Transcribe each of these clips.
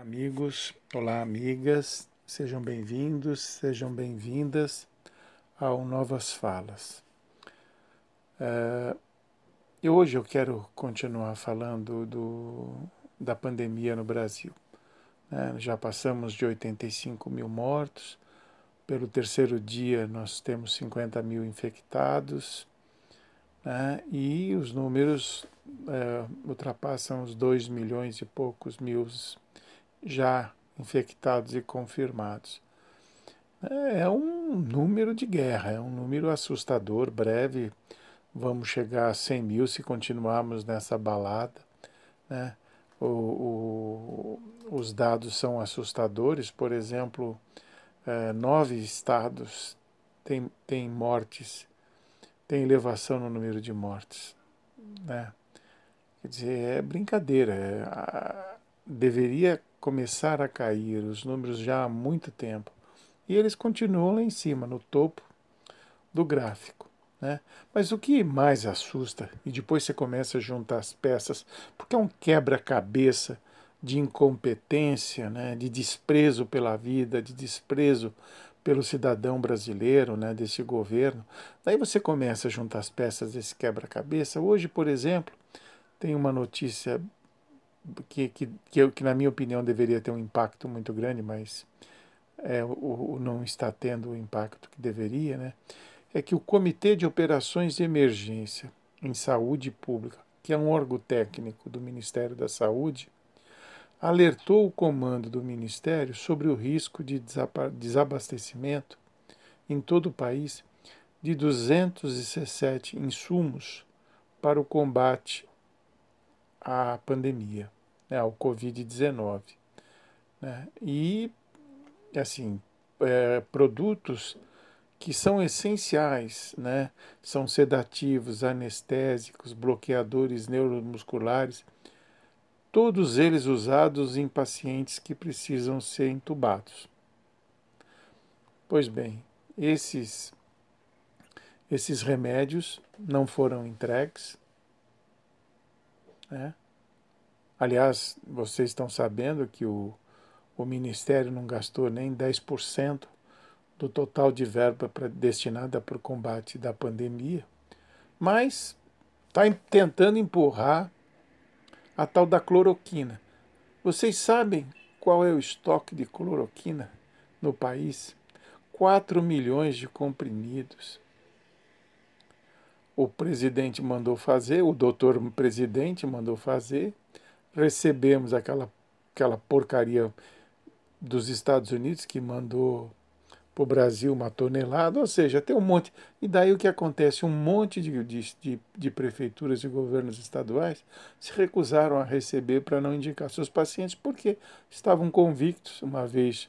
Amigos, olá amigas, sejam bem-vindos, sejam bem-vindas ao Novas Falas. Uh, e hoje eu quero continuar falando do, da pandemia no Brasil. Né? Já passamos de 85 mil mortos, pelo terceiro dia nós temos 50 mil infectados né? e os números uh, ultrapassam os 2 milhões e poucos mil já infectados e confirmados. É um número de guerra, é um número assustador. Breve vamos chegar a 100 mil se continuarmos nessa balada. Né? O, o, os dados são assustadores. Por exemplo, é, nove estados têm, têm mortes, têm elevação no número de mortes. Né? Quer dizer, é brincadeira. É, a, deveria começar a cair os números já há muito tempo. E eles continuam lá em cima, no topo do gráfico. Né? Mas o que mais assusta, e depois você começa a juntar as peças, porque é um quebra-cabeça de incompetência, né? de desprezo pela vida, de desprezo pelo cidadão brasileiro, né? desse governo. Daí você começa a juntar as peças desse quebra-cabeça. Hoje, por exemplo, tem uma notícia que, que, que, que, na minha opinião, deveria ter um impacto muito grande, mas é, o, o não está tendo o impacto que deveria, né? é que o Comitê de Operações de Emergência em Saúde Pública, que é um órgão técnico do Ministério da Saúde, alertou o comando do Ministério sobre o risco de desabastecimento em todo o país de 217 insumos para o combate à pandemia, né, ao Covid-19. Né? E, assim, é, produtos que são essenciais, né? são sedativos, anestésicos, bloqueadores neuromusculares, todos eles usados em pacientes que precisam ser entubados. Pois bem, esses, esses remédios não foram entregues, né? Aliás, vocês estão sabendo que o, o Ministério não gastou nem 10% do total de verba pra, destinada para o combate da pandemia, mas está tentando empurrar a tal da cloroquina. Vocês sabem qual é o estoque de cloroquina no país? 4 milhões de comprimidos o presidente mandou fazer, o doutor presidente mandou fazer, recebemos aquela, aquela porcaria dos Estados Unidos que mandou para o Brasil uma tonelada, ou seja, tem um monte. E daí o que acontece? Um monte de, de, de prefeituras e governos estaduais se recusaram a receber para não indicar seus pacientes, porque estavam convictos, uma vez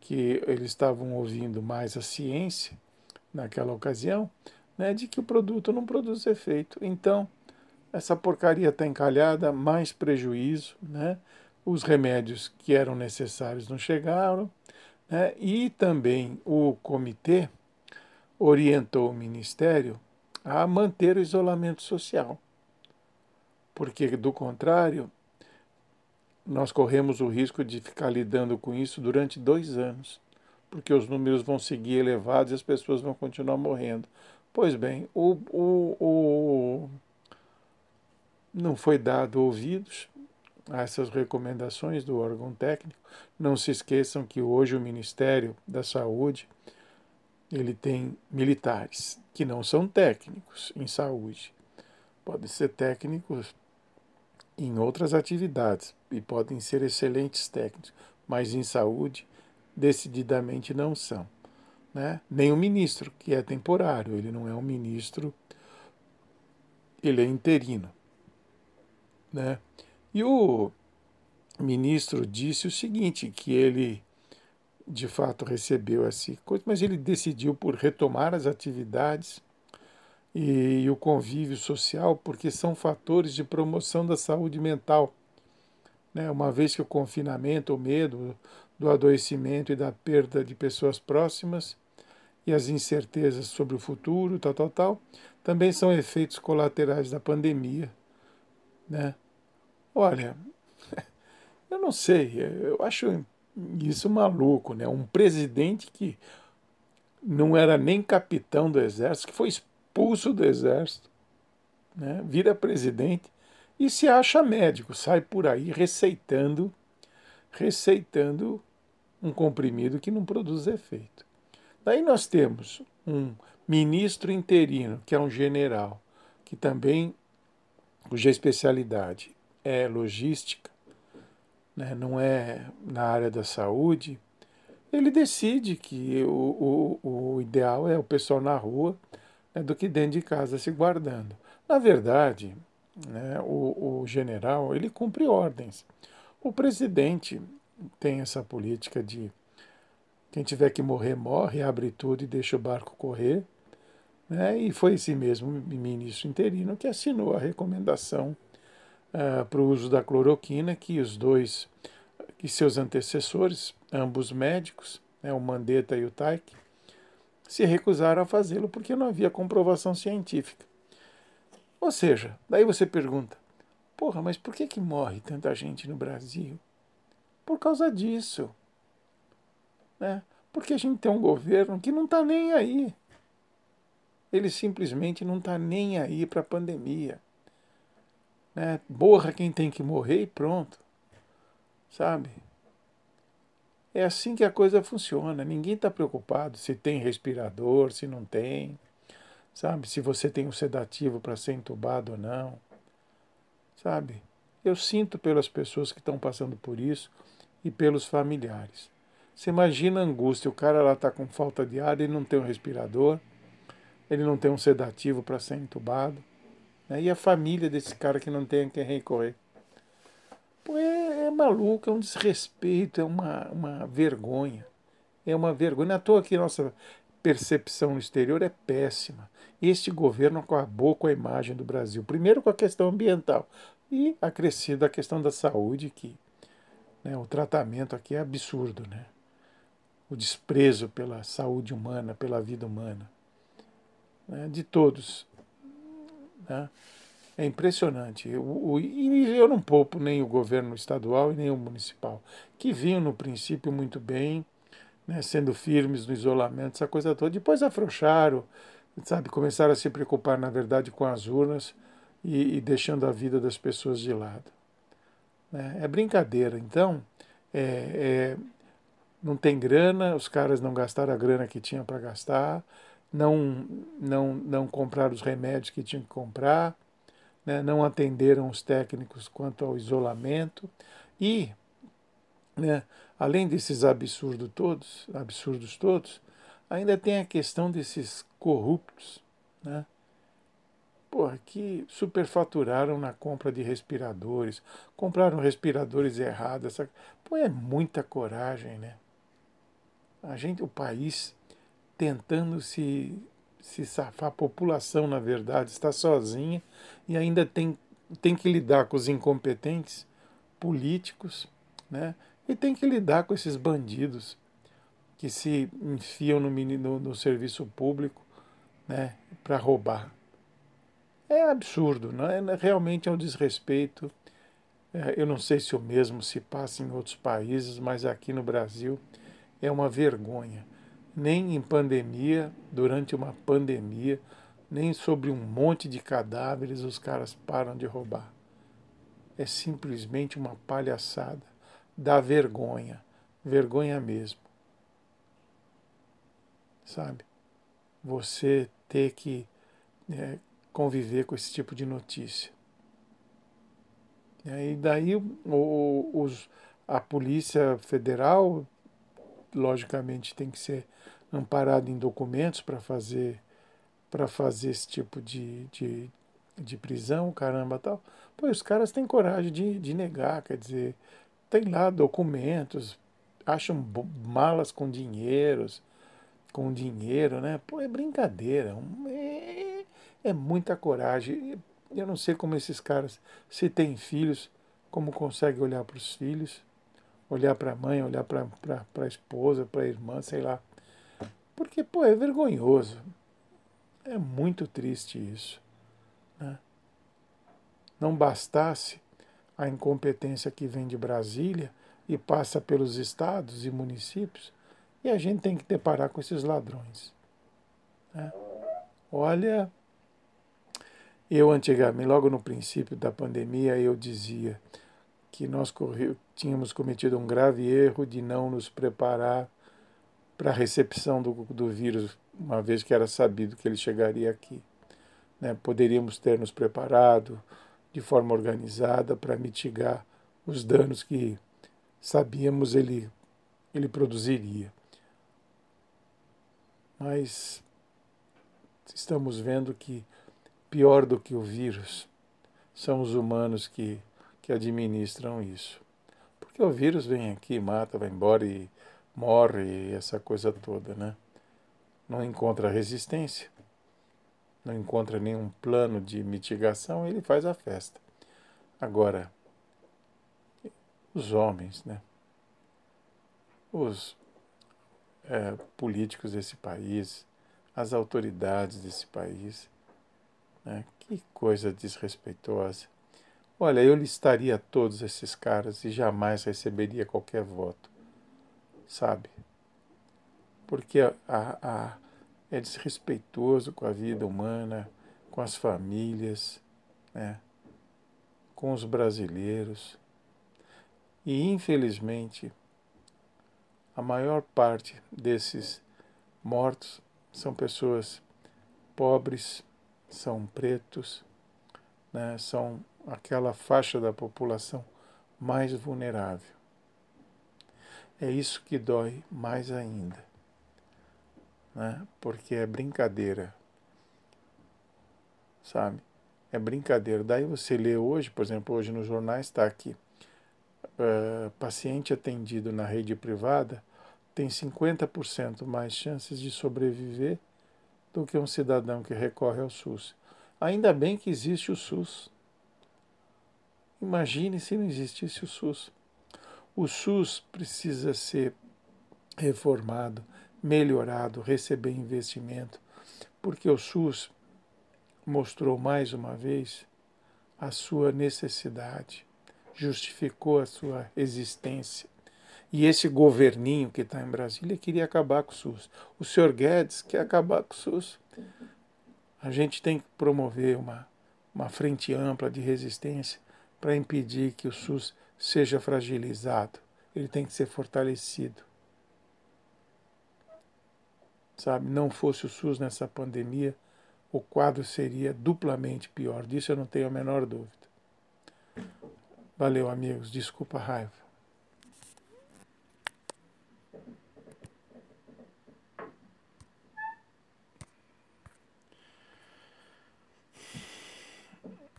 que eles estavam ouvindo mais a ciência naquela ocasião, né, de que o produto não produz efeito. Então, essa porcaria está encalhada, mais prejuízo, né? os remédios que eram necessários não chegaram, né? e também o comitê orientou o Ministério a manter o isolamento social, porque, do contrário, nós corremos o risco de ficar lidando com isso durante dois anos, porque os números vão seguir elevados e as pessoas vão continuar morrendo. Pois bem, o, o, o, não foi dado ouvidos a essas recomendações do órgão técnico. Não se esqueçam que hoje o Ministério da Saúde ele tem militares que não são técnicos em saúde. Podem ser técnicos em outras atividades e podem ser excelentes técnicos, mas em saúde decididamente não são né? nem o ministro, que é temporário, ele não é um ministro, ele é interino. Né? E o ministro disse o seguinte, que ele de fato recebeu essa coisa, mas ele decidiu por retomar as atividades e, e o convívio social, porque são fatores de promoção da saúde mental. Né? Uma vez que o confinamento, o medo do adoecimento e da perda de pessoas próximas e as incertezas sobre o futuro, tal, tal, tal, também são efeitos colaterais da pandemia. Né? Olha, Eu não sei, eu acho isso maluco, né? Um presidente que não era nem capitão do exército, que foi expulso do exército, né? vira presidente e se acha médico, sai por aí receitando, receitando um comprimido que não produz efeito. Daí nós temos um ministro interino, que é um general, que também, cuja especialidade é logística, né, não é na área da saúde, ele decide que o, o, o ideal é o pessoal na rua né, do que dentro de casa se guardando. Na verdade, né, o, o general ele cumpre ordens. O presidente tem essa política de quem tiver que morrer, morre, abre tudo e deixa o barco correr. Né? E foi esse mesmo ministro interino que assinou a recomendação uh, para o uso da cloroquina que os dois, que seus antecessores, ambos médicos, né, o Mandetta e o Taik, se recusaram a fazê-lo porque não havia comprovação científica. Ou seja, daí você pergunta, porra, mas por que, que morre tanta gente no Brasil? Por causa disso. Né? Porque a gente tem um governo que não está nem aí. Ele simplesmente não está nem aí para a pandemia. Né? Borra quem tem que morrer e pronto. Sabe? É assim que a coisa funciona. Ninguém está preocupado se tem respirador, se não tem. Sabe? Se você tem um sedativo para ser entubado ou não. Sabe? Eu sinto pelas pessoas que estão passando por isso e pelos familiares. Você imagina a angústia, o cara lá está com falta de ar, ele não tem um respirador, ele não tem um sedativo para ser entubado. Né? E a família desse cara que não tem a quem recorrer. Pô, é, é maluco, é um desrespeito, é uma, uma vergonha. É uma vergonha. À toa que nossa percepção no exterior é péssima. Este governo acabou com a imagem do Brasil. Primeiro com a questão ambiental e acrescido a questão da saúde, que né, o tratamento aqui é absurdo. Né? O desprezo pela saúde humana, pela vida humana. Né, de todos. Né? É impressionante. O, o, e eu não poupo nem o governo estadual e nem o municipal, que vinham no princípio muito bem, né, sendo firmes no isolamento, essa coisa toda. Depois afrouxaram, sabe, começaram a se preocupar, na verdade, com as urnas e, e deixando a vida das pessoas de lado. Né? É brincadeira. Então, é, é, não tem grana, os caras não gastaram a grana que tinham para gastar, não, não, não compraram os remédios que tinham que comprar, né, não atenderam os técnicos quanto ao isolamento e, né, além desses absurdos todos, absurdos todos, ainda tem a questão desses corruptos, né, porra, que superfaturaram na compra de respiradores, compraram respiradores errados, essa, pô, é muita coragem, né? A gente, o país tentando se, se safar. A população, na verdade, está sozinha e ainda tem, tem que lidar com os incompetentes políticos, né? E tem que lidar com esses bandidos que se enfiam no, no, no serviço público né, para roubar. É absurdo, não é? realmente é um desrespeito. É, eu não sei se o mesmo se passa em outros países, mas aqui no Brasil é uma vergonha nem em pandemia, durante uma pandemia, nem sobre um monte de cadáveres os caras param de roubar. É simplesmente uma palhaçada. Dá vergonha. Vergonha mesmo. Sabe? Você ter que é, conviver com esse tipo de notícia. E daí o, os, a Polícia Federal, logicamente, tem que ser amparado em documentos para fazer para fazer esse tipo de, de, de prisão, caramba tal. Pô, os caras têm coragem de, de negar, quer dizer, tem lá documentos, acham malas com dinheiros, com dinheiro, né? Pô, é brincadeira, é, é muita coragem. Eu não sei como esses caras, se têm filhos, como conseguem olhar para os filhos, olhar para a mãe, olhar para a esposa, para a irmã, sei lá. Porque, pô, é vergonhoso. É muito triste isso. Né? Não bastasse a incompetência que vem de Brasília e passa pelos estados e municípios, e a gente tem que deparar com esses ladrões. Né? Olha, eu antigamente, logo no princípio da pandemia, eu dizia que nós tínhamos cometido um grave erro de não nos preparar para a recepção do, do vírus, uma vez que era sabido que ele chegaria aqui. Né? Poderíamos ter nos preparado de forma organizada para mitigar os danos que sabíamos ele, ele produziria. Mas estamos vendo que pior do que o vírus são os humanos que, que administram isso. Porque o vírus vem aqui, mata, vai embora e morre, e essa coisa toda, né? Não encontra resistência, não encontra nenhum plano de mitigação, ele faz a festa. Agora, os homens, né? Os é, políticos desse país, as autoridades desse país. Né? Que coisa desrespeitosa. Olha, eu listaria todos esses caras e jamais receberia qualquer voto, sabe? Porque a, a, é desrespeitoso com a vida humana, com as famílias, né? com os brasileiros. E, infelizmente, a maior parte desses mortos são pessoas pobres, são pretos, né, são aquela faixa da população mais vulnerável. É isso que dói mais ainda, né, porque é brincadeira, sabe? É brincadeira. Daí você lê hoje, por exemplo, hoje nos jornais está aqui uh, paciente atendido na rede privada tem 50% mais chances de sobreviver do que um cidadão que recorre ao SUS. Ainda bem que existe o SUS. Imagine se não existisse o SUS. O SUS precisa ser reformado, melhorado, receber investimento, porque o SUS mostrou mais uma vez a sua necessidade justificou a sua existência. E esse governinho que está em Brasília queria acabar com o SUS. O senhor Guedes quer acabar com o SUS. A gente tem que promover uma, uma frente ampla de resistência para impedir que o SUS seja fragilizado. Ele tem que ser fortalecido. Sabe, não fosse o SUS nessa pandemia, o quadro seria duplamente pior. Disso eu não tenho a menor dúvida. Valeu, amigos. Desculpa a raiva.